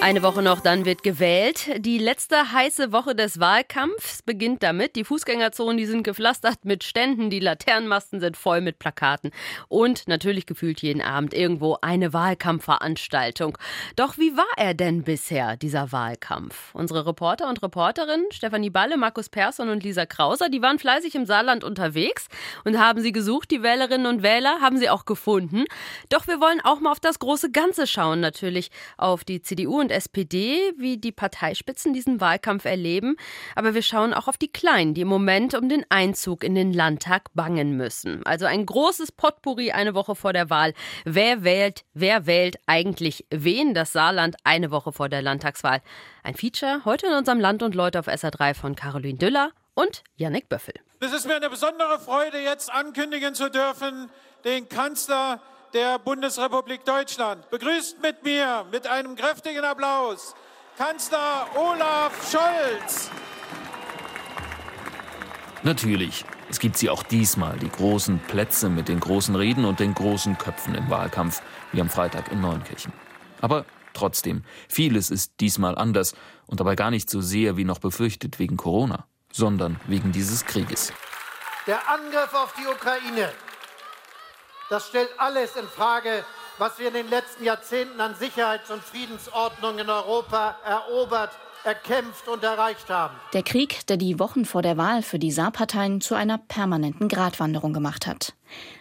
Eine Woche noch, dann wird gewählt. Die letzte heiße Woche des Wahlkampfs beginnt damit. Die Fußgängerzonen, die sind gepflastert mit Ständen, die Laternenmasten sind voll mit Plakaten und natürlich gefühlt jeden Abend irgendwo eine Wahlkampfveranstaltung. Doch wie war er denn bisher, dieser Wahlkampf? Unsere Reporter und Reporterinnen Stefanie Balle, Markus Persson und Lisa Krauser, die waren fleißig im Saarland unterwegs und haben sie gesucht, die Wählerinnen und Wähler, haben sie auch gefunden. Doch wir wollen auch mal auf das große Ganze schauen, natürlich auf die CDU und SPD, wie die Parteispitzen diesen Wahlkampf erleben. Aber wir schauen auch auf die Kleinen, die im Moment um den Einzug in den Landtag bangen müssen. Also ein großes Potpourri eine Woche vor der Wahl. Wer wählt, wer wählt eigentlich wen? Das Saarland eine Woche vor der Landtagswahl. Ein Feature heute in unserem Land und Leute auf SA3 von Caroline Düller und Yannick Böffel. Es ist mir eine besondere Freude, jetzt ankündigen zu dürfen, den Kanzler der Bundesrepublik Deutschland. Begrüßt mit mir mit einem kräftigen Applaus Kanzler Olaf Scholz. Natürlich, es gibt sie auch diesmal, die großen Plätze mit den großen Reden und den großen Köpfen im Wahlkampf, wie am Freitag in Neunkirchen. Aber trotzdem, vieles ist diesmal anders und dabei gar nicht so sehr wie noch befürchtet wegen Corona, sondern wegen dieses Krieges. Der Angriff auf die Ukraine das stellt alles in Frage, was wir in den letzten Jahrzehnten an Sicherheits- und Friedensordnung in Europa erobert, erkämpft und erreicht haben. Der Krieg, der die Wochen vor der Wahl für die Saarparteien zu einer permanenten Gratwanderung gemacht hat.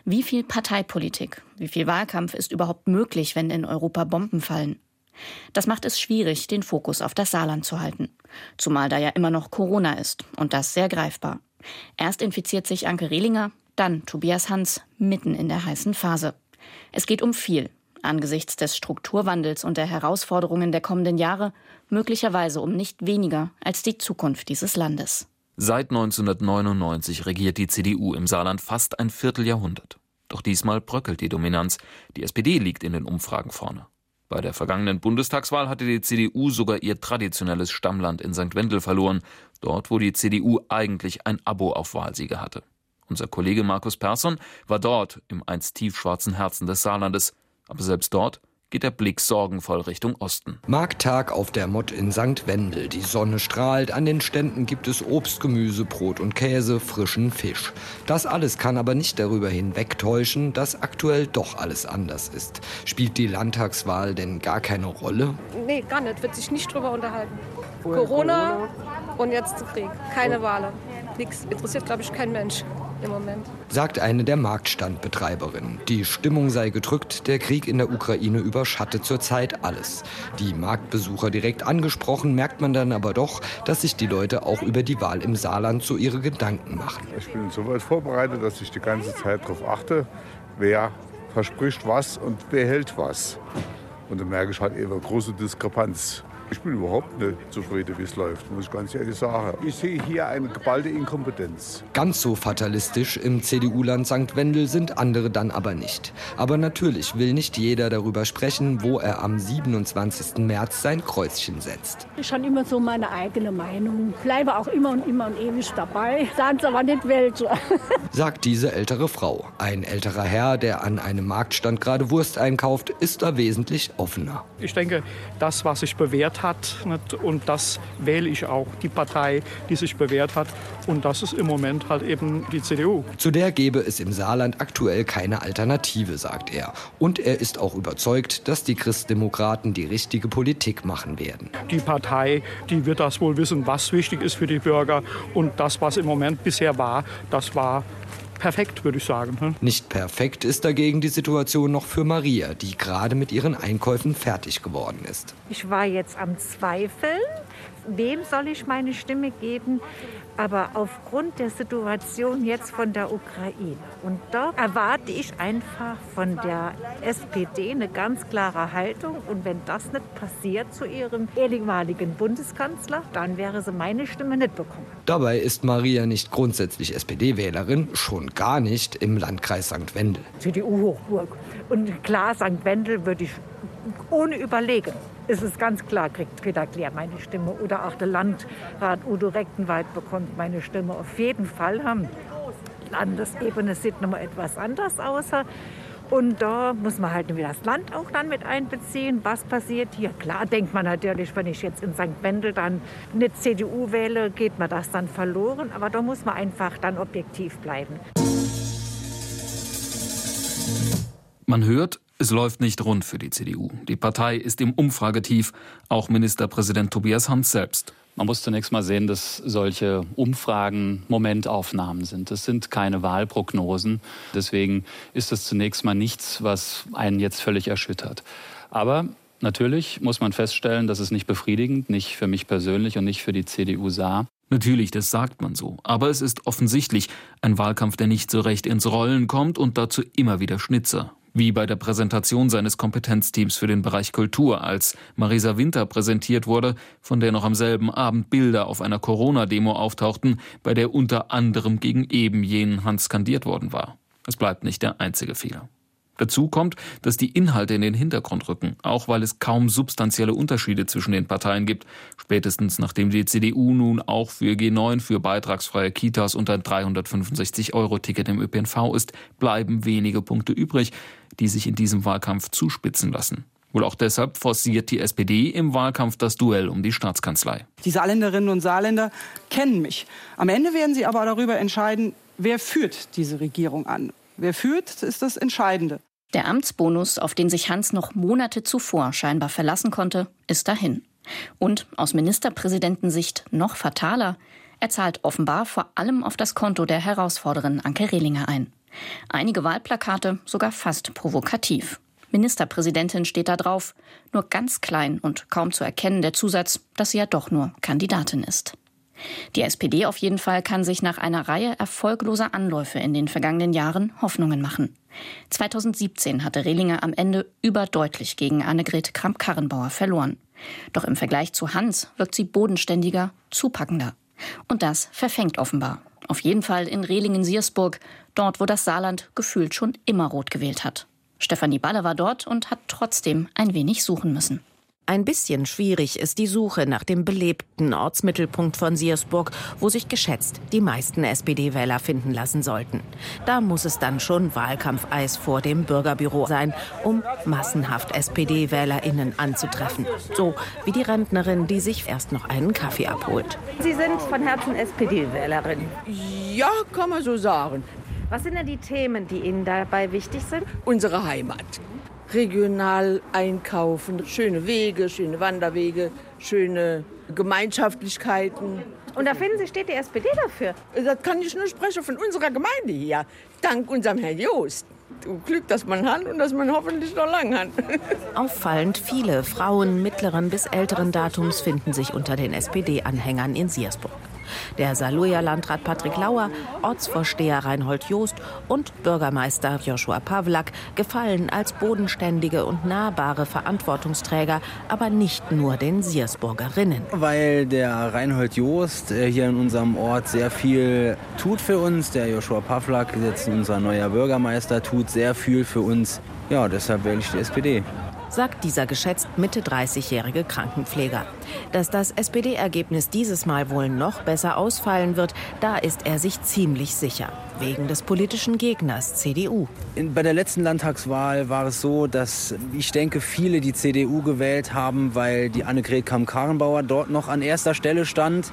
Wie viel Parteipolitik, wie viel Wahlkampf ist überhaupt möglich, wenn in Europa Bomben fallen? Das macht es schwierig, den Fokus auf das Saarland zu halten. Zumal da ja immer noch Corona ist und das sehr greifbar. Erst infiziert sich Anke Rehlinger, dann Tobias Hans mitten in der heißen Phase. Es geht um viel. Angesichts des Strukturwandels und der Herausforderungen der kommenden Jahre möglicherweise um nicht weniger als die Zukunft dieses Landes. Seit 1999 regiert die CDU im Saarland fast ein Vierteljahrhundert. Doch diesmal bröckelt die Dominanz. Die SPD liegt in den Umfragen vorne. Bei der vergangenen Bundestagswahl hatte die CDU sogar ihr traditionelles Stammland in St. Wendel verloren, dort wo die CDU eigentlich ein Abo auf Wahlsiege hatte. Unser Kollege Markus Persson war dort im einst tiefschwarzen Herzen des Saarlandes. Aber selbst dort geht der Blick sorgenvoll Richtung Osten. Markttag auf der Mott in St. Wendel. Die Sonne strahlt, an den Ständen gibt es Obst, Gemüse, Brot und Käse, frischen Fisch. Das alles kann aber nicht darüber hinwegtäuschen, dass aktuell doch alles anders ist. Spielt die Landtagswahl denn gar keine Rolle? Nee, gar nicht. Wird sich nicht drüber unterhalten. Corona, und jetzt Krieg. Keine Wahlen. Nichts. Interessiert, glaube ich, kein Mensch im Moment. Sagt eine der Marktstandbetreiberinnen. Die Stimmung sei gedrückt, der Krieg in der Ukraine überschattet zurzeit alles. Die Marktbesucher direkt angesprochen, merkt man dann aber doch, dass sich die Leute auch über die Wahl im Saarland so ihre Gedanken machen. Ich bin soweit vorbereitet, dass ich die ganze Zeit darauf achte, wer verspricht was und wer hält was. Und da merke ich halt eben eine große Diskrepanz. Ich bin überhaupt nicht zufrieden, wie es läuft, muss ich ganz ehrlich sagen. Ich sehe hier eine geballte Inkompetenz. Ganz so fatalistisch im CDU-Land St. Wendel sind andere dann aber nicht. Aber natürlich will nicht jeder darüber sprechen, wo er am 27. März sein Kreuzchen setzt. Ich habe immer so meine eigene Meinung. Bleibe auch immer und immer und ewig dabei. Sagen aber nicht welche. Sagt diese ältere Frau. Ein älterer Herr, der an einem Marktstand gerade Wurst einkauft, ist da wesentlich offener. Ich denke, das, was sich bewährt hat. Nicht? Und das wähle ich auch, die Partei, die sich bewährt hat. Und das ist im Moment halt eben die CDU. Zu der gäbe es im Saarland aktuell keine Alternative, sagt er. Und er ist auch überzeugt, dass die Christdemokraten die richtige Politik machen werden. Die Partei, die wird das wohl wissen, was wichtig ist für die Bürger. Und das, was im Moment bisher war, das war perfekt, würde ich sagen. Hm? Nicht perfekt ist dagegen die Situation noch für Maria, die gerade mit ihren Einkäufen fertig geworden ist. Ich war jetzt am Zweifeln, wem soll ich meine Stimme geben? Aber aufgrund der Situation jetzt von der Ukraine und da erwarte ich einfach von der SPD eine ganz klare Haltung. Und wenn das nicht passiert zu ihrem ehemaligen Bundeskanzler, dann wäre sie meine Stimme nicht bekommen. Dabei ist Maria nicht grundsätzlich SPD-Wählerin, schon gar nicht im Landkreis St. Wendel. CDU-Hochburg. Und klar, St. Wendel würde ich ohne Überlegen ist es ganz klar, kriegt Peter Klär meine Stimme oder auch der Landrat Udo Rechtenwald bekommt meine Stimme auf jeden Fall haben. Landesebene sieht nochmal etwas anders aus. Und da muss man halt das Land auch dann mit einbeziehen. Was passiert hier? Klar denkt man natürlich, wenn ich jetzt in St. Wendel dann eine CDU wähle, geht mir das dann verloren. Aber da muss man einfach dann objektiv bleiben. Man hört, es läuft nicht rund für die CDU. Die Partei ist im Umfragetief, auch Ministerpräsident Tobias Hans selbst. Man muss zunächst mal sehen, dass solche Umfragen Momentaufnahmen sind. Das sind keine Wahlprognosen. Deswegen ist das zunächst mal nichts, was einen jetzt völlig erschüttert. Aber natürlich muss man feststellen, dass es nicht befriedigend, nicht für mich persönlich und nicht für die CDU sah. Natürlich, das sagt man so. Aber es ist offensichtlich ein Wahlkampf, der nicht so recht ins Rollen kommt und dazu immer wieder Schnitzer wie bei der Präsentation seines Kompetenzteams für den Bereich Kultur, als Marisa Winter präsentiert wurde, von der noch am selben Abend Bilder auf einer Corona-Demo auftauchten, bei der unter anderem gegen eben jenen Hans skandiert worden war. Es bleibt nicht der einzige Fehler. Dazu kommt, dass die Inhalte in den Hintergrund rücken, auch weil es kaum substanzielle Unterschiede zwischen den Parteien gibt. Spätestens nachdem die CDU nun auch für G9 für beitragsfreie Kitas unter 365-Euro-Ticket im ÖPNV ist, bleiben wenige Punkte übrig, die sich in diesem Wahlkampf zuspitzen lassen. Wohl auch deshalb forciert die SPD im Wahlkampf das Duell um die Staatskanzlei. Die Saarländerinnen und Saarländer kennen mich. Am Ende werden sie aber darüber entscheiden, wer führt diese Regierung an. Wer führt, ist das Entscheidende. Der Amtsbonus, auf den sich Hans noch Monate zuvor scheinbar verlassen konnte, ist dahin. Und aus Ministerpräsidentensicht noch fataler, er zahlt offenbar vor allem auf das Konto der Herausforderin Anke Rehlinger ein. Einige Wahlplakate sogar fast provokativ. Ministerpräsidentin steht da drauf, nur ganz klein und kaum zu erkennen der Zusatz, dass sie ja doch nur Kandidatin ist. Die SPD auf jeden Fall kann sich nach einer Reihe erfolgloser Anläufe in den vergangenen Jahren Hoffnungen machen. 2017 hatte Rehlinger am Ende überdeutlich gegen Annegret Kramp-Karrenbauer verloren. Doch im Vergleich zu Hans wirkt sie bodenständiger, zupackender. Und das verfängt offenbar. Auf jeden Fall in Rehlingen-Siersburg, dort wo das Saarland gefühlt schon immer rot gewählt hat. Stefanie Balle war dort und hat trotzdem ein wenig suchen müssen. Ein bisschen schwierig ist die Suche nach dem belebten Ortsmittelpunkt von Siersburg, wo sich geschätzt die meisten SPD-Wähler finden lassen sollten. Da muss es dann schon Wahlkampfeis vor dem Bürgerbüro sein, um massenhaft SPD-WählerInnen anzutreffen. So wie die Rentnerin, die sich erst noch einen Kaffee abholt. Sie sind von Herzen SPD-Wählerin. Ja, kann man so sagen. Was sind denn die Themen, die Ihnen dabei wichtig sind? Unsere Heimat regional einkaufen. Schöne Wege, schöne Wanderwege, schöne Gemeinschaftlichkeiten. Und da finden Sie, steht die SPD dafür? Das kann ich nur sprechen von unserer Gemeinde hier. Dank unserem Herrn Joost. Glück, dass man hat und dass man hoffentlich noch lang hat. Auffallend viele Frauen mittleren bis älteren Datums finden sich unter den SPD-Anhängern in Siersburg. Der Saarlouer Landrat Patrick Lauer, Ortsvorsteher Reinhold Joost und Bürgermeister Joshua Pawlak gefallen als bodenständige und nahbare Verantwortungsträger, aber nicht nur den Siersburgerinnen. Weil der Reinhold Joost äh, hier in unserem Ort sehr viel tut für uns, der Joshua Pawlak, jetzt unser neuer Bürgermeister, tut sehr viel für uns. Ja, deshalb wähle ich die SPD sagt dieser geschätzt Mitte 30-jährige Krankenpfleger. Dass das SPD-Ergebnis dieses Mal wohl noch besser ausfallen wird, da ist er sich ziemlich sicher. Wegen des politischen Gegners CDU. Bei der letzten Landtagswahl war es so, dass ich denke, viele die CDU gewählt haben, weil die Annegret Kamm-Karrenbauer dort noch an erster Stelle stand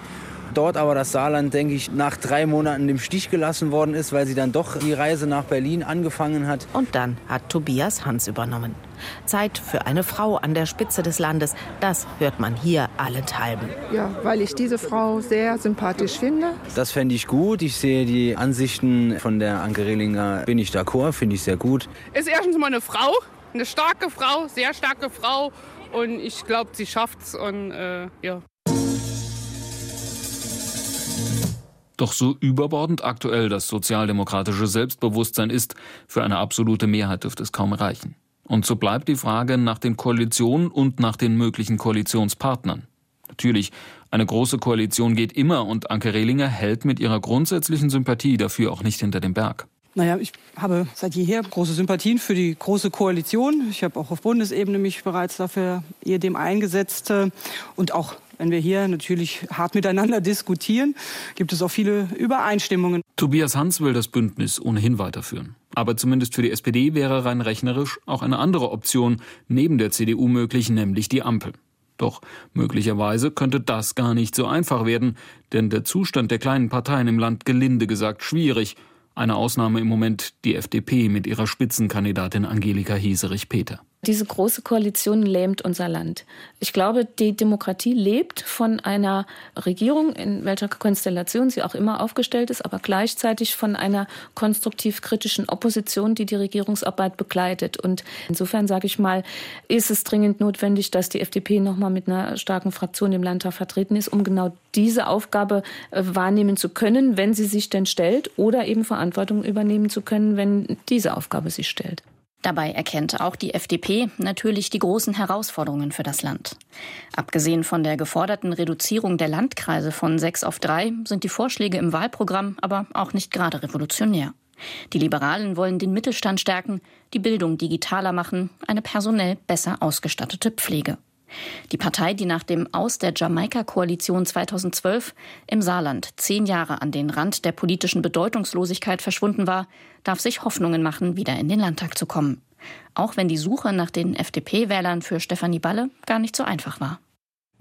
dort aber das Saarland, denke ich, nach drei Monaten im Stich gelassen worden ist, weil sie dann doch die Reise nach Berlin angefangen hat. Und dann hat Tobias Hans übernommen. Zeit für eine Frau an der Spitze des Landes, das hört man hier allenthalben. Ja, weil ich diese Frau sehr sympathisch finde. Das fände ich gut. Ich sehe die Ansichten von der Anke Rehlinger, bin ich d'accord, finde ich sehr gut. Ist erstens mal eine Frau, eine starke Frau, sehr starke Frau. Und ich glaube, sie schafft's und äh, ja. Doch so überbordend aktuell das sozialdemokratische Selbstbewusstsein ist, für eine absolute Mehrheit dürfte es kaum reichen. Und so bleibt die Frage nach den Koalitionen und nach den möglichen Koalitionspartnern. Natürlich, eine große Koalition geht immer und Anke Rehlinger hält mit ihrer grundsätzlichen Sympathie dafür auch nicht hinter dem Berg. Naja, ich habe seit jeher große Sympathien für die große Koalition. Ich habe auch auf Bundesebene mich bereits dafür ihr dem eingesetzt. Und auch Wenn wir hier natürlich hart miteinander diskutieren, gibt es auch viele Übereinstimmungen. Tobias Hans will das Bündnis ohnehin weiterführen. Aber zumindest für die SPD wäre rein rechnerisch auch eine andere Option neben der CDU möglich, nämlich die Ampel. Doch möglicherweise könnte das gar nicht so einfach werden, denn der Zustand der kleinen Parteien im Land gelinde gesagt schwierig. Eine Ausnahme im Moment die FDP mit ihrer Spitzenkandidatin Angelika Hieserich-Peter. Diese große Koalition lähmt unser Land. Ich glaube, die Demokratie lebt von einer Regierung, in welcher Konstellation sie auch immer aufgestellt ist, aber gleichzeitig von einer konstruktiv kritischen Opposition, die die Regierungsarbeit begleitet. Und insofern sage ich mal, ist es dringend notwendig, dass die FDP noch mal mit einer starken Fraktion im Landtag vertreten ist, um genau diese Aufgabe äh, wahrnehmen zu können, wenn sie sich denn stellt, oder eben Verantwortung übernehmen zu können, wenn diese Aufgabe sich stellt. Dabei erkennt auch die FDP natürlich die großen Herausforderungen für das Land. Abgesehen von der geforderten Reduzierung der Landkreise von sechs auf drei sind die Vorschläge im Wahlprogramm aber auch nicht gerade revolutionär. Die Liberalen wollen den Mittelstand stärken, die Bildung digitaler machen, eine personell besser ausgestattete Pflege. Die Partei, die nach dem Aus der Jamaika-Koalition 2012 im Saarland zehn Jahre an den Rand der politischen Bedeutungslosigkeit verschwunden war, darf sich Hoffnungen machen, wieder in den Landtag zu kommen. Auch wenn die Suche nach den FDP-Wählern für Stefanie Balle gar nicht so einfach war.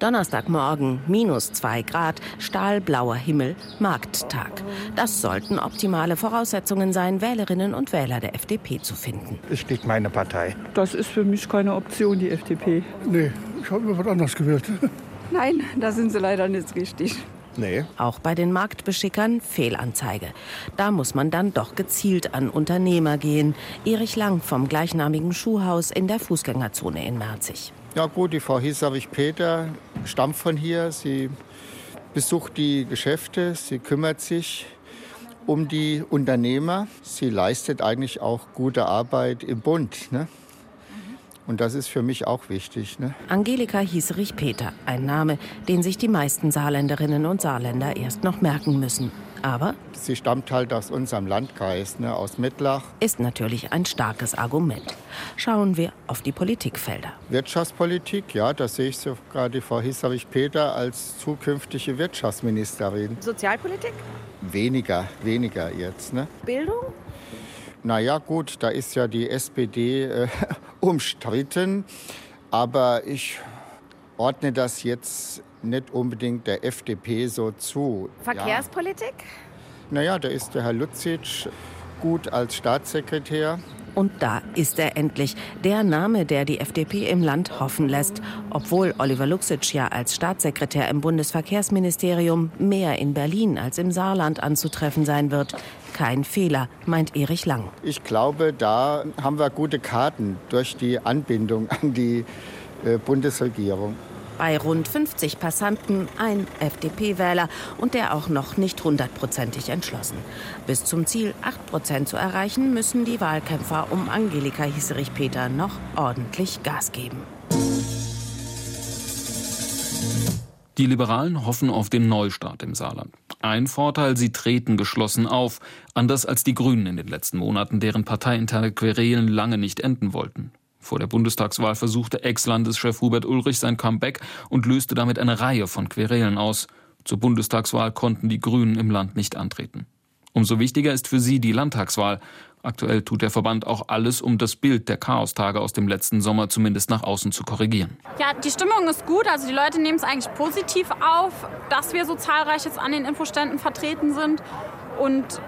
Donnerstagmorgen, minus zwei Grad, stahlblauer Himmel, Markttag. Das sollten optimale Voraussetzungen sein, Wählerinnen und Wähler der FDP zu finden. Es steht meine Partei. Das ist für mich keine Option, die FDP. Nee, ich habe mir was anderes gewählt. Nein, da sind Sie leider nicht richtig. Nee. Auch bei den Marktbeschickern Fehlanzeige. Da muss man dann doch gezielt an Unternehmer gehen. Erich Lang vom gleichnamigen Schuhhaus in der Fußgängerzone in Merzig. Ja gut, die Frau Hiesavich-Peter stammt von hier. Sie besucht die Geschäfte, sie kümmert sich um die Unternehmer. Sie leistet eigentlich auch gute Arbeit im Bund. Ne? Und das ist für mich auch wichtig. Ne? Angelika Hieserich-Peter, ein Name, den sich die meisten Saarländerinnen und Saarländer erst noch merken müssen. Aber sie stammt halt aus unserem Landkreis, ne, aus Mittlach. Ist natürlich ein starkes Argument. Schauen wir auf die Politikfelder. Wirtschaftspolitik, ja, da sehe ich sogar die Frau Hissavich-Peter als zukünftige Wirtschaftsministerin. Sozialpolitik? Weniger, weniger jetzt. Ne? Bildung? Naja, gut, da ist ja die SPD äh, umstritten. Aber ich ordne das jetzt nicht unbedingt der FDP so zu. Verkehrspolitik? Ja. Naja, da ist der Herr Lutzitsch gut als Staatssekretär. Und da ist er endlich, der Name, der die FDP im Land hoffen lässt. Obwohl Oliver Luxic ja als Staatssekretär im Bundesverkehrsministerium mehr in Berlin als im Saarland anzutreffen sein wird. Kein Fehler, meint Erich Lang. Ich glaube, da haben wir gute Karten durch die Anbindung an die äh, Bundesregierung. Bei rund 50 Passanten ein FDP-Wähler und der auch noch nicht hundertprozentig entschlossen. Bis zum Ziel 8 Prozent zu erreichen, müssen die Wahlkämpfer um Angelika Hieserich-Peter noch ordentlich Gas geben. Die Liberalen hoffen auf den Neustart im Saarland. Ein Vorteil, sie treten geschlossen auf, anders als die Grünen in den letzten Monaten, deren parteiinterne Querelen lange nicht enden wollten. Vor der Bundestagswahl versuchte Ex-Landeschef Hubert Ulrich sein Comeback und löste damit eine Reihe von Querelen aus. Zur Bundestagswahl konnten die Grünen im Land nicht antreten. Umso wichtiger ist für sie die Landtagswahl. Aktuell tut der Verband auch alles, um das Bild der Chaostage aus dem letzten Sommer zumindest nach außen zu korrigieren. Ja, die Stimmung ist gut. Also die Leute nehmen es eigentlich positiv auf, dass wir so zahlreich jetzt an den Infoständen vertreten sind. Und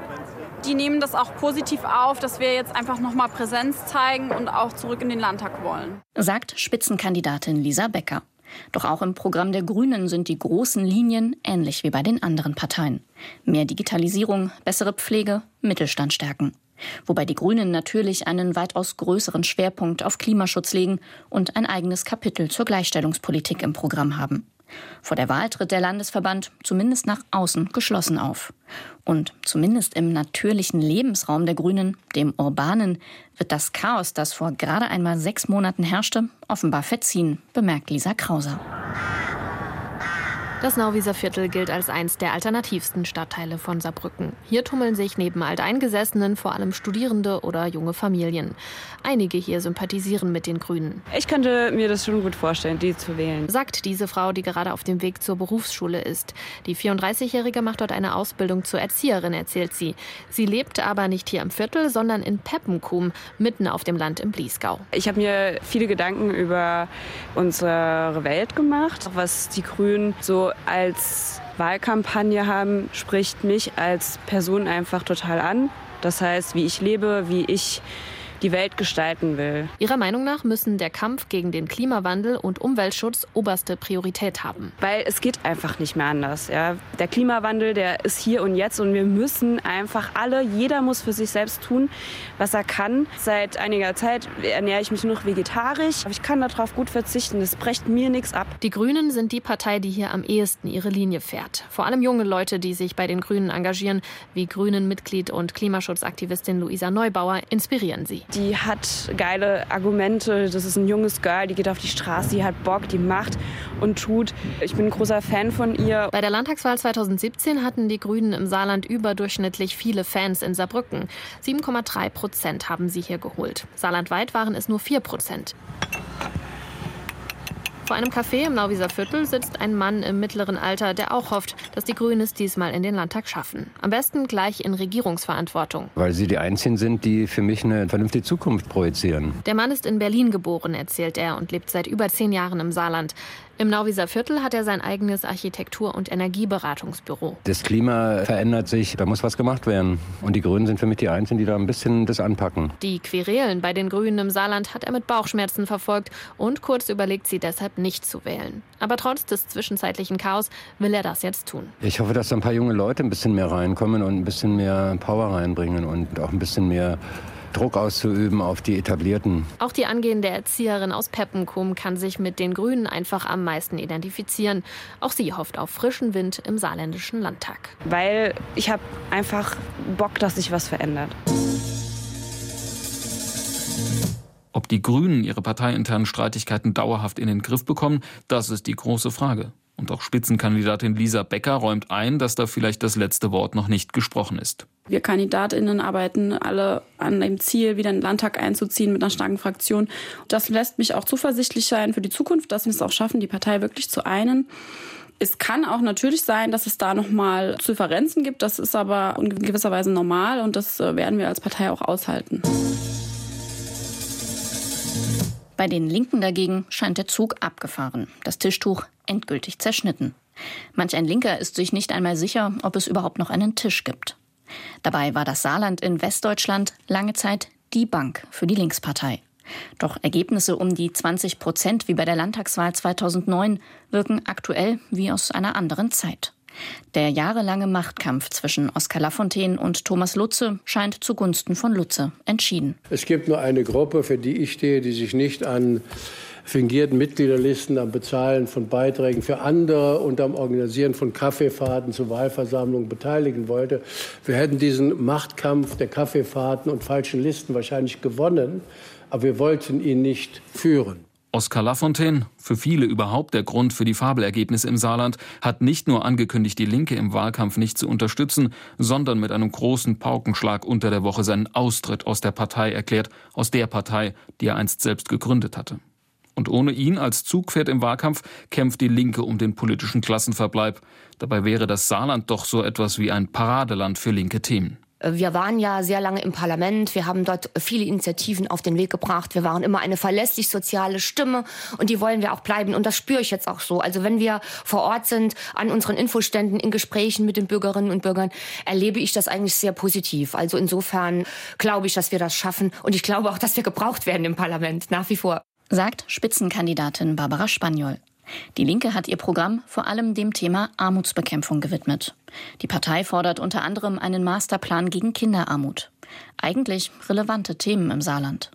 die nehmen das auch positiv auf, dass wir jetzt einfach nochmal Präsenz zeigen und auch zurück in den Landtag wollen. Sagt Spitzenkandidatin Lisa Becker. Doch auch im Programm der Grünen sind die großen Linien ähnlich wie bei den anderen Parteien. Mehr Digitalisierung, bessere Pflege, Mittelstand stärken. Wobei die Grünen natürlich einen weitaus größeren Schwerpunkt auf Klimaschutz legen und ein eigenes Kapitel zur Gleichstellungspolitik im Programm haben. Vor der Wahl tritt der Landesverband zumindest nach außen geschlossen auf. Und zumindest im natürlichen Lebensraum der Grünen, dem urbanen, wird das Chaos, das vor gerade einmal sechs Monaten herrschte, offenbar verziehen, bemerkt Lisa Krauser. Das Nauwieser Viertel gilt als eins der alternativsten Stadtteile von Saarbrücken. Hier tummeln sich neben Alteingesessenen vor allem Studierende oder junge Familien. Einige hier sympathisieren mit den Grünen. Ich könnte mir das schon gut vorstellen, die zu wählen. Sagt diese Frau, die gerade auf dem Weg zur Berufsschule ist. Die 34-Jährige macht dort eine Ausbildung zur Erzieherin, erzählt sie. Sie lebt aber nicht hier im Viertel, sondern in Peppenkum, mitten auf dem Land im Bliesgau. Ich habe mir viele Gedanken über unsere Welt gemacht, was die Grünen so als Wahlkampagne haben, spricht mich als Person einfach total an. Das heißt, wie ich lebe, wie ich die Welt gestalten will. Ihrer Meinung nach müssen der Kampf gegen den Klimawandel und Umweltschutz oberste Priorität haben. Weil es geht einfach nicht mehr anders. Ja. Der Klimawandel, der ist hier und jetzt und wir müssen einfach alle, jeder muss für sich selbst tun, was er kann. Seit einiger Zeit ernähre ich mich nur noch vegetarisch. Aber ich kann darauf gut verzichten. Das brecht mir nichts ab. Die Grünen sind die Partei, die hier am ehesten ihre Linie fährt. Vor allem junge Leute, die sich bei den Grünen engagieren, wie Grünen-Mitglied und Klimaschutzaktivistin Luisa Neubauer, inspirieren sie. Die hat geile Argumente. Das ist ein junges Girl, die geht auf die Straße, die hat Bock, die macht und tut. Ich bin ein großer Fan von ihr. Bei der Landtagswahl 2017 hatten die Grünen im Saarland überdurchschnittlich viele Fans in Saarbrücken. 7,3 Prozent haben sie hier geholt. Saarlandweit waren es nur 4 Prozent. Vor einem Café im Nauwieser Viertel sitzt ein Mann im mittleren Alter, der auch hofft, dass die Grünen es diesmal in den Landtag schaffen. Am besten gleich in Regierungsverantwortung. Weil sie die Einzigen sind, die für mich eine vernünftige Zukunft projizieren. Der Mann ist in Berlin geboren, erzählt er, und lebt seit über zehn Jahren im Saarland. Im Nauwieser Viertel hat er sein eigenes Architektur- und Energieberatungsbüro. Das Klima verändert sich, da muss was gemacht werden. Und die Grünen sind für mich die Einzigen, die da ein bisschen das anpacken. Die Querelen bei den Grünen im Saarland hat er mit Bauchschmerzen verfolgt und kurz überlegt, sie deshalb nicht zu wählen. Aber trotz des zwischenzeitlichen Chaos will er das jetzt tun. Ich hoffe, dass da ein paar junge Leute ein bisschen mehr reinkommen und ein bisschen mehr Power reinbringen und auch ein bisschen mehr Druck auszuüben auf die Etablierten. Auch die angehende Erzieherin aus Peppenkum kann sich mit den Grünen einfach am meisten identifizieren. Auch sie hofft auf frischen Wind im saarländischen Landtag. Weil ich habe einfach Bock, dass sich was verändert. Ob die Grünen ihre parteiinternen Streitigkeiten dauerhaft in den Griff bekommen, das ist die große Frage. Und auch Spitzenkandidatin Lisa Becker räumt ein, dass da vielleicht das letzte Wort noch nicht gesprochen ist. Wir Kandidatinnen arbeiten alle an dem Ziel, wieder in den Landtag einzuziehen mit einer starken Fraktion. Das lässt mich auch zuversichtlich sein für die Zukunft, dass wir es auch schaffen, die Partei wirklich zu einen. Es kann auch natürlich sein, dass es da nochmal Differenzen gibt. Das ist aber in gewisser Weise normal und das äh, werden wir als Partei auch aushalten. Bei den Linken dagegen scheint der Zug abgefahren, das Tischtuch endgültig zerschnitten. Manch ein Linker ist sich nicht einmal sicher, ob es überhaupt noch einen Tisch gibt. Dabei war das Saarland in Westdeutschland lange Zeit die Bank für die Linkspartei. Doch Ergebnisse um die 20 Prozent wie bei der Landtagswahl 2009 wirken aktuell wie aus einer anderen Zeit. Der jahrelange Machtkampf zwischen Oskar Lafontaine und Thomas Lutze scheint zugunsten von Lutze entschieden. Es gibt nur eine Gruppe, für die ich stehe, die sich nicht an fingierten Mitgliederlisten, am Bezahlen von Beiträgen für andere und am Organisieren von Kaffeefahrten zu Wahlversammlungen beteiligen wollte. Wir hätten diesen Machtkampf der Kaffeefahrten und falschen Listen wahrscheinlich gewonnen, aber wir wollten ihn nicht führen. Oskar Lafontaine, für viele überhaupt der Grund für die Fabelergebnisse im Saarland, hat nicht nur angekündigt, die Linke im Wahlkampf nicht zu unterstützen, sondern mit einem großen Paukenschlag unter der Woche seinen Austritt aus der Partei erklärt, aus der Partei, die er einst selbst gegründet hatte. Und ohne ihn als Zugpferd im Wahlkampf kämpft die Linke um den politischen Klassenverbleib. Dabei wäre das Saarland doch so etwas wie ein Paradeland für linke Themen. Wir waren ja sehr lange im Parlament. Wir haben dort viele Initiativen auf den Weg gebracht. Wir waren immer eine verlässlich soziale Stimme und die wollen wir auch bleiben. Und das spüre ich jetzt auch so. Also wenn wir vor Ort sind, an unseren Infoständen, in Gesprächen mit den Bürgerinnen und Bürgern, erlebe ich das eigentlich sehr positiv. Also insofern glaube ich, dass wir das schaffen. Und ich glaube auch, dass wir gebraucht werden im Parlament, nach wie vor. Sagt Spitzenkandidatin Barbara Spaniol. Die Linke hat ihr Programm vor allem dem Thema Armutsbekämpfung gewidmet. Die Partei fordert unter anderem einen Masterplan gegen Kinderarmut. Eigentlich relevante Themen im Saarland.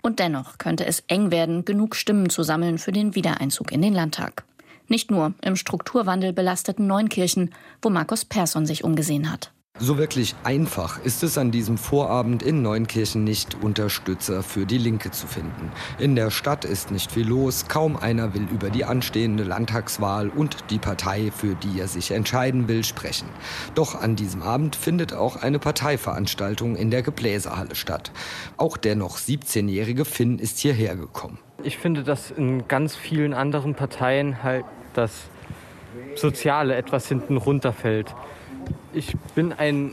Und dennoch könnte es eng werden, genug Stimmen zu sammeln für den Wiedereinzug in den Landtag. Nicht nur im Strukturwandel belasteten Neunkirchen, wo Markus Persson sich umgesehen hat. So wirklich einfach ist es an diesem Vorabend in Neunkirchen nicht, Unterstützer für die Linke zu finden. In der Stadt ist nicht viel los, kaum einer will über die anstehende Landtagswahl und die Partei, für die er sich entscheiden will, sprechen. Doch an diesem Abend findet auch eine Parteiveranstaltung in der Gebläsehalle statt. Auch der noch 17-jährige Finn ist hierher gekommen. Ich finde, dass in ganz vielen anderen Parteien halt das Soziale etwas hinten runterfällt. Ich bin ein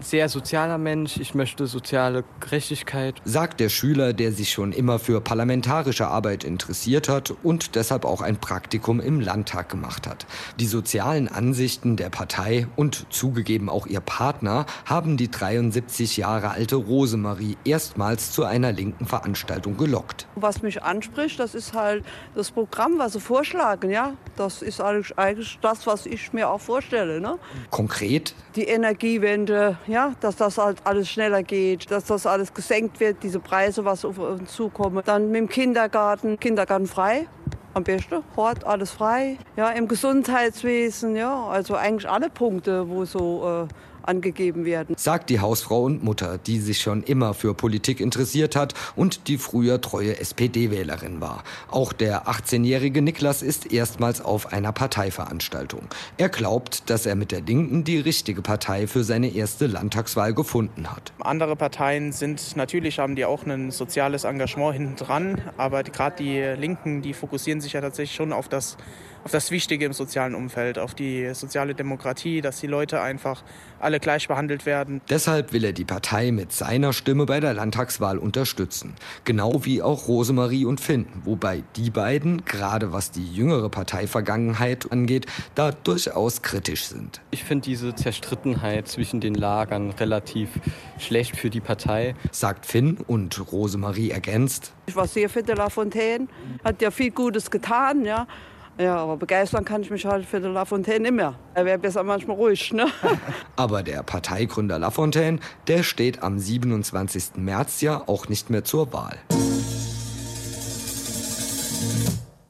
sehr sozialer Mensch. Ich möchte soziale Gerechtigkeit. Sagt der Schüler, der sich schon immer für parlamentarische Arbeit interessiert hat und deshalb auch ein Praktikum im Landtag gemacht hat. Die sozialen Ansichten der Partei und zugegeben auch ihr Partner haben die 73 Jahre alte Rosemarie erstmals zu einer linken Veranstaltung gelockt. Was mich anspricht, das ist halt das Programm, was sie vorschlagen. Ja? Das ist eigentlich das, was ich mir auch vorstelle. Ne? Konkret? Die Energiewende, ja, dass das halt alles schneller geht, dass das alles gesenkt wird, diese Preise, was auf uns zukommen. Dann mit dem Kindergarten, Kindergarten frei. Am besten, Hort, alles frei. Ja, im Gesundheitswesen, ja, also eigentlich alle Punkte, wo so äh, angegeben werden. Sagt die Hausfrau und Mutter, die sich schon immer für Politik interessiert hat und die früher treue SPD-Wählerin war. Auch der 18-jährige Niklas ist erstmals auf einer Parteiveranstaltung. Er glaubt, dass er mit der Linken die richtige Partei für seine erste Landtagswahl gefunden hat. Andere Parteien sind natürlich, haben die auch ein soziales Engagement hinten dran, aber gerade die Linken, die fokussieren sich ja tatsächlich schon auf das auf das Wichtige im sozialen Umfeld, auf die soziale Demokratie, dass die Leute einfach alle gleich behandelt werden. Deshalb will er die Partei mit seiner Stimme bei der Landtagswahl unterstützen. Genau wie auch Rosemarie und Finn, wobei die beiden, gerade was die jüngere Parteivergangenheit angeht, da durchaus kritisch sind. Ich finde diese Zerstrittenheit zwischen den Lagern relativ schlecht für die Partei. Sagt Finn und Rosemarie ergänzt. Ich war sehr für de La Fontaine, hat ja viel Gutes getan, ja. Ja, aber begeistern kann ich mich halt für den Lafontaine nicht mehr. Er wäre besser manchmal ruhig, ne? aber der Parteigründer Lafontaine, der steht am 27. März ja auch nicht mehr zur Wahl.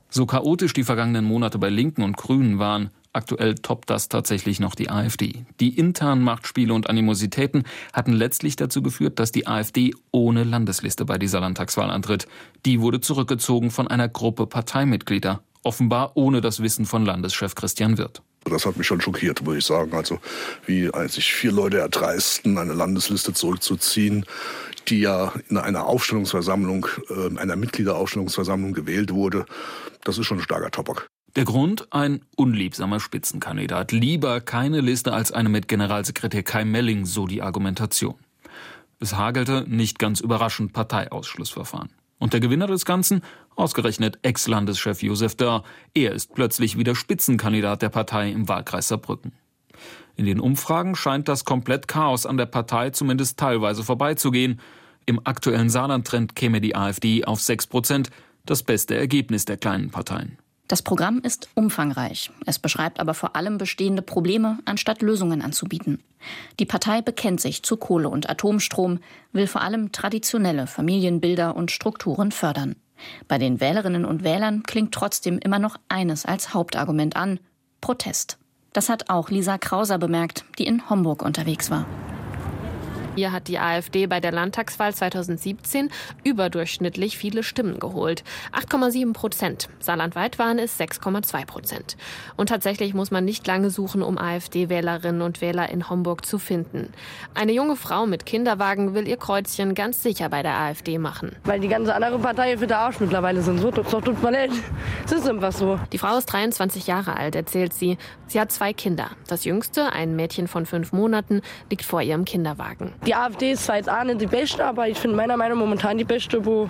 So chaotisch die vergangenen Monate bei Linken und Grünen waren, aktuell toppt das tatsächlich noch die AfD. Die internen Machtspiele und Animositäten hatten letztlich dazu geführt, dass die AfD ohne Landesliste bei dieser Landtagswahl antritt. Die wurde zurückgezogen von einer Gruppe Parteimitglieder offenbar ohne das Wissen von Landeschef Christian Wirth. Das hat mich schon schockiert, muss ich sagen. Also wie sich vier Leute erdreisten, eine Landesliste zurückzuziehen, die ja in einer Aufstellungsversammlung, äh, einer Mitgliederaufstellungsversammlung gewählt wurde. Das ist schon ein starker Topok. Der Grund? Ein unliebsamer Spitzenkandidat. Lieber keine Liste als eine mit Generalsekretär Kai Melling, so die Argumentation. Es hagelte, nicht ganz überraschend, Parteiausschlussverfahren. Und der Gewinner des Ganzen? Ausgerechnet Ex-Landeschef Josef Dörr. Er ist plötzlich wieder Spitzenkandidat der Partei im Wahlkreis Saarbrücken. In den Umfragen scheint das komplett Chaos an der Partei zumindest teilweise vorbeizugehen. Im aktuellen Saarland-Trend käme die AfD auf 6 Prozent, das beste Ergebnis der kleinen Parteien. Das Programm ist umfangreich. Es beschreibt aber vor allem bestehende Probleme, anstatt Lösungen anzubieten. Die Partei bekennt sich zu Kohle und Atomstrom, will vor allem traditionelle Familienbilder und Strukturen fördern. Bei den Wählerinnen und Wählern klingt trotzdem immer noch eines als Hauptargument an Protest. Das hat auch Lisa Krauser bemerkt, die in Homburg unterwegs war. Hier hat die AfD bei der Landtagswahl 2017 überdurchschnittlich viele Stimmen geholt. 8,7 Prozent. Saarlandweit waren es 6,2 Prozent. Und tatsächlich muss man nicht lange suchen, um AfD-Wählerinnen und Wähler in Homburg zu finden. Eine junge Frau mit Kinderwagen will ihr Kreuzchen ganz sicher bei der AfD machen. Weil die ganze andere Partei für der Arsch mittlerweile sind. So, so tut man nicht. Es ist einfach so. Die Frau ist 23 Jahre alt, erzählt sie. Sie hat zwei Kinder. Das jüngste, ein Mädchen von fünf Monaten, liegt vor ihrem Kinderwagen. Die AfD ist zwar jetzt auch nicht die beste, aber ich finde meiner Meinung nach momentan die beste, wo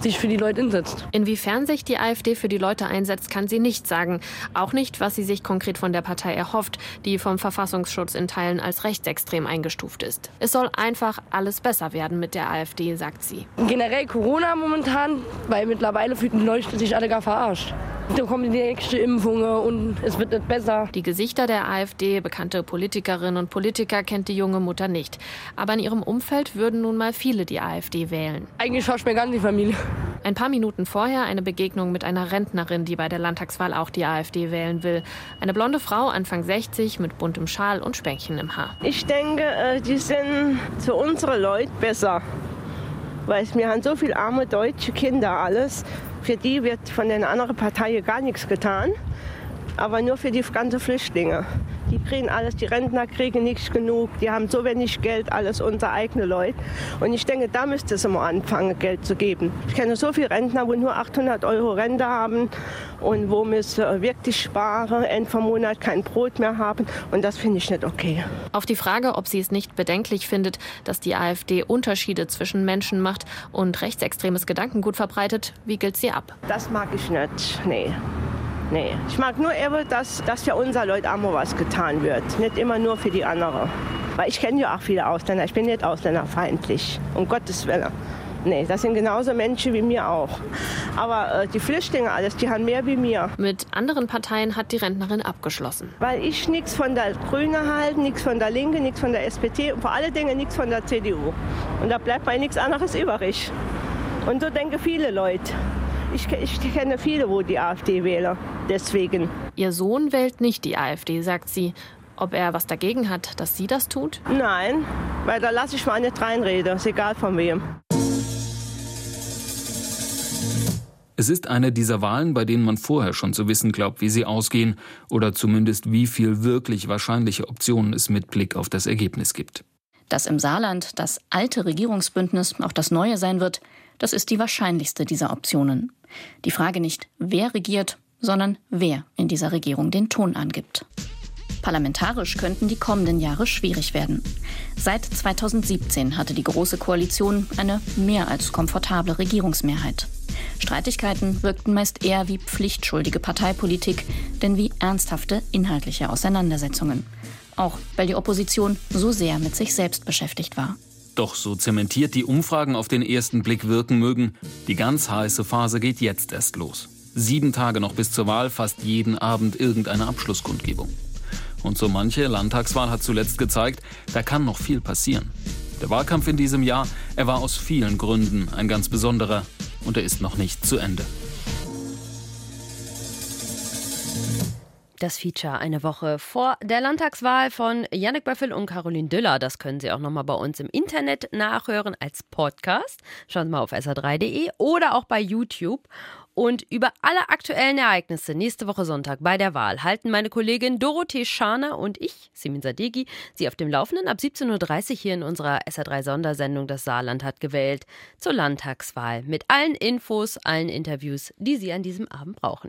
sich für die Leute einsetzt. Inwiefern sich die AfD für die Leute einsetzt, kann sie nicht sagen. Auch nicht, was sie sich konkret von der Partei erhofft, die vom Verfassungsschutz in Teilen als rechtsextrem eingestuft ist. Es soll einfach alles besser werden mit der AfD, sagt sie. Generell Corona momentan, weil mittlerweile fühlen die Leute sich alle gar verarscht. Da kommen die nächste Impfung und es wird nicht besser. Die Gesichter der AfD, bekannte Politikerinnen und Politiker kennt die junge Mutter nicht. Aber in ihrem Umfeld würden nun mal viele die AfD wählen. Eigentlich schaust mir gar nicht die Familie. Ein paar Minuten vorher eine Begegnung mit einer Rentnerin, die bei der Landtagswahl auch die AfD wählen will. Eine blonde Frau, Anfang 60, mit buntem Schal und Spänkchen im Haar. Ich denke, äh, die sind für unsere Leute besser. Weil wir haben so viele arme deutsche Kinder alles. Für die wird von den anderen Parteien gar nichts getan aber nur für die ganzen Flüchtlinge. Die kriegen alles, die Rentner kriegen nicht genug, die haben so wenig Geld, alles unsere eigenen Leute. Und ich denke, da müsste es mal anfangen, Geld zu geben. Ich kenne so viele Rentner, wo nur 800 Euro Rente haben und wo wir wirklich sparen, Ende vom Monat kein Brot mehr haben. Und das finde ich nicht okay. Auf die Frage, ob sie es nicht bedenklich findet, dass die AfD Unterschiede zwischen Menschen macht und rechtsextremes Gedankengut verbreitet, wiegelt sie ab. Das mag ich nicht, nee. Nee, ich mag nur eben, dass, dass für unser Leute auch mal was getan wird. Nicht immer nur für die anderen. Weil ich kenne ja auch viele Ausländer. Ich bin nicht ausländerfeindlich. Um Gottes Willen. Nee, das sind genauso Menschen wie mir auch. Aber äh, die Flüchtlinge alles, die haben mehr wie mir. Mit anderen Parteien hat die Rentnerin abgeschlossen. Weil ich nichts von der Grünen halte, nichts von der Linke, nichts von der SPD und vor allen Dingen nichts von der CDU. Und da bleibt mir nichts anderes übrig. Und so denken viele Leute. Ich, ich kenne viele, wo die AfD wählen. Deswegen. Ihr Sohn wählt nicht die AfD, sagt sie. Ob er was dagegen hat, dass sie das tut? Nein, weil da lasse ich mal nicht reinreden. Ist egal von wem. Es ist eine dieser Wahlen, bei denen man vorher schon zu wissen glaubt, wie sie ausgehen oder zumindest wie viel wirklich wahrscheinliche Optionen es mit Blick auf das Ergebnis gibt. Dass im Saarland das alte Regierungsbündnis auch das neue sein wird, das ist die wahrscheinlichste dieser Optionen. Die Frage nicht, wer regiert, sondern wer in dieser Regierung den Ton angibt. Parlamentarisch könnten die kommenden Jahre schwierig werden. Seit 2017 hatte die Große Koalition eine mehr als komfortable Regierungsmehrheit. Streitigkeiten wirkten meist eher wie pflichtschuldige Parteipolitik, denn wie ernsthafte inhaltliche Auseinandersetzungen. Auch weil die Opposition so sehr mit sich selbst beschäftigt war. Doch so zementiert die Umfragen auf den ersten Blick wirken mögen, die ganz heiße Phase geht jetzt erst los. Sieben Tage noch bis zur Wahl, fast jeden Abend irgendeine Abschlusskundgebung. Und so manche Landtagswahl hat zuletzt gezeigt, da kann noch viel passieren. Der Wahlkampf in diesem Jahr, er war aus vielen Gründen ein ganz besonderer und er ist noch nicht zu Ende. Das Feature eine Woche vor der Landtagswahl von Yannick Böffel und Caroline Düller. Das können Sie auch nochmal bei uns im Internet nachhören als Podcast. Schauen Sie mal auf sr3.de oder auch bei YouTube. Und über alle aktuellen Ereignisse nächste Woche Sonntag bei der Wahl halten meine Kollegin Dorothee Scharner und ich, Simin Sadegi, Sie auf dem Laufenden ab 17.30 Uhr hier in unserer SR3-Sondersendung Das Saarland hat gewählt zur Landtagswahl mit allen Infos, allen Interviews, die Sie an diesem Abend brauchen.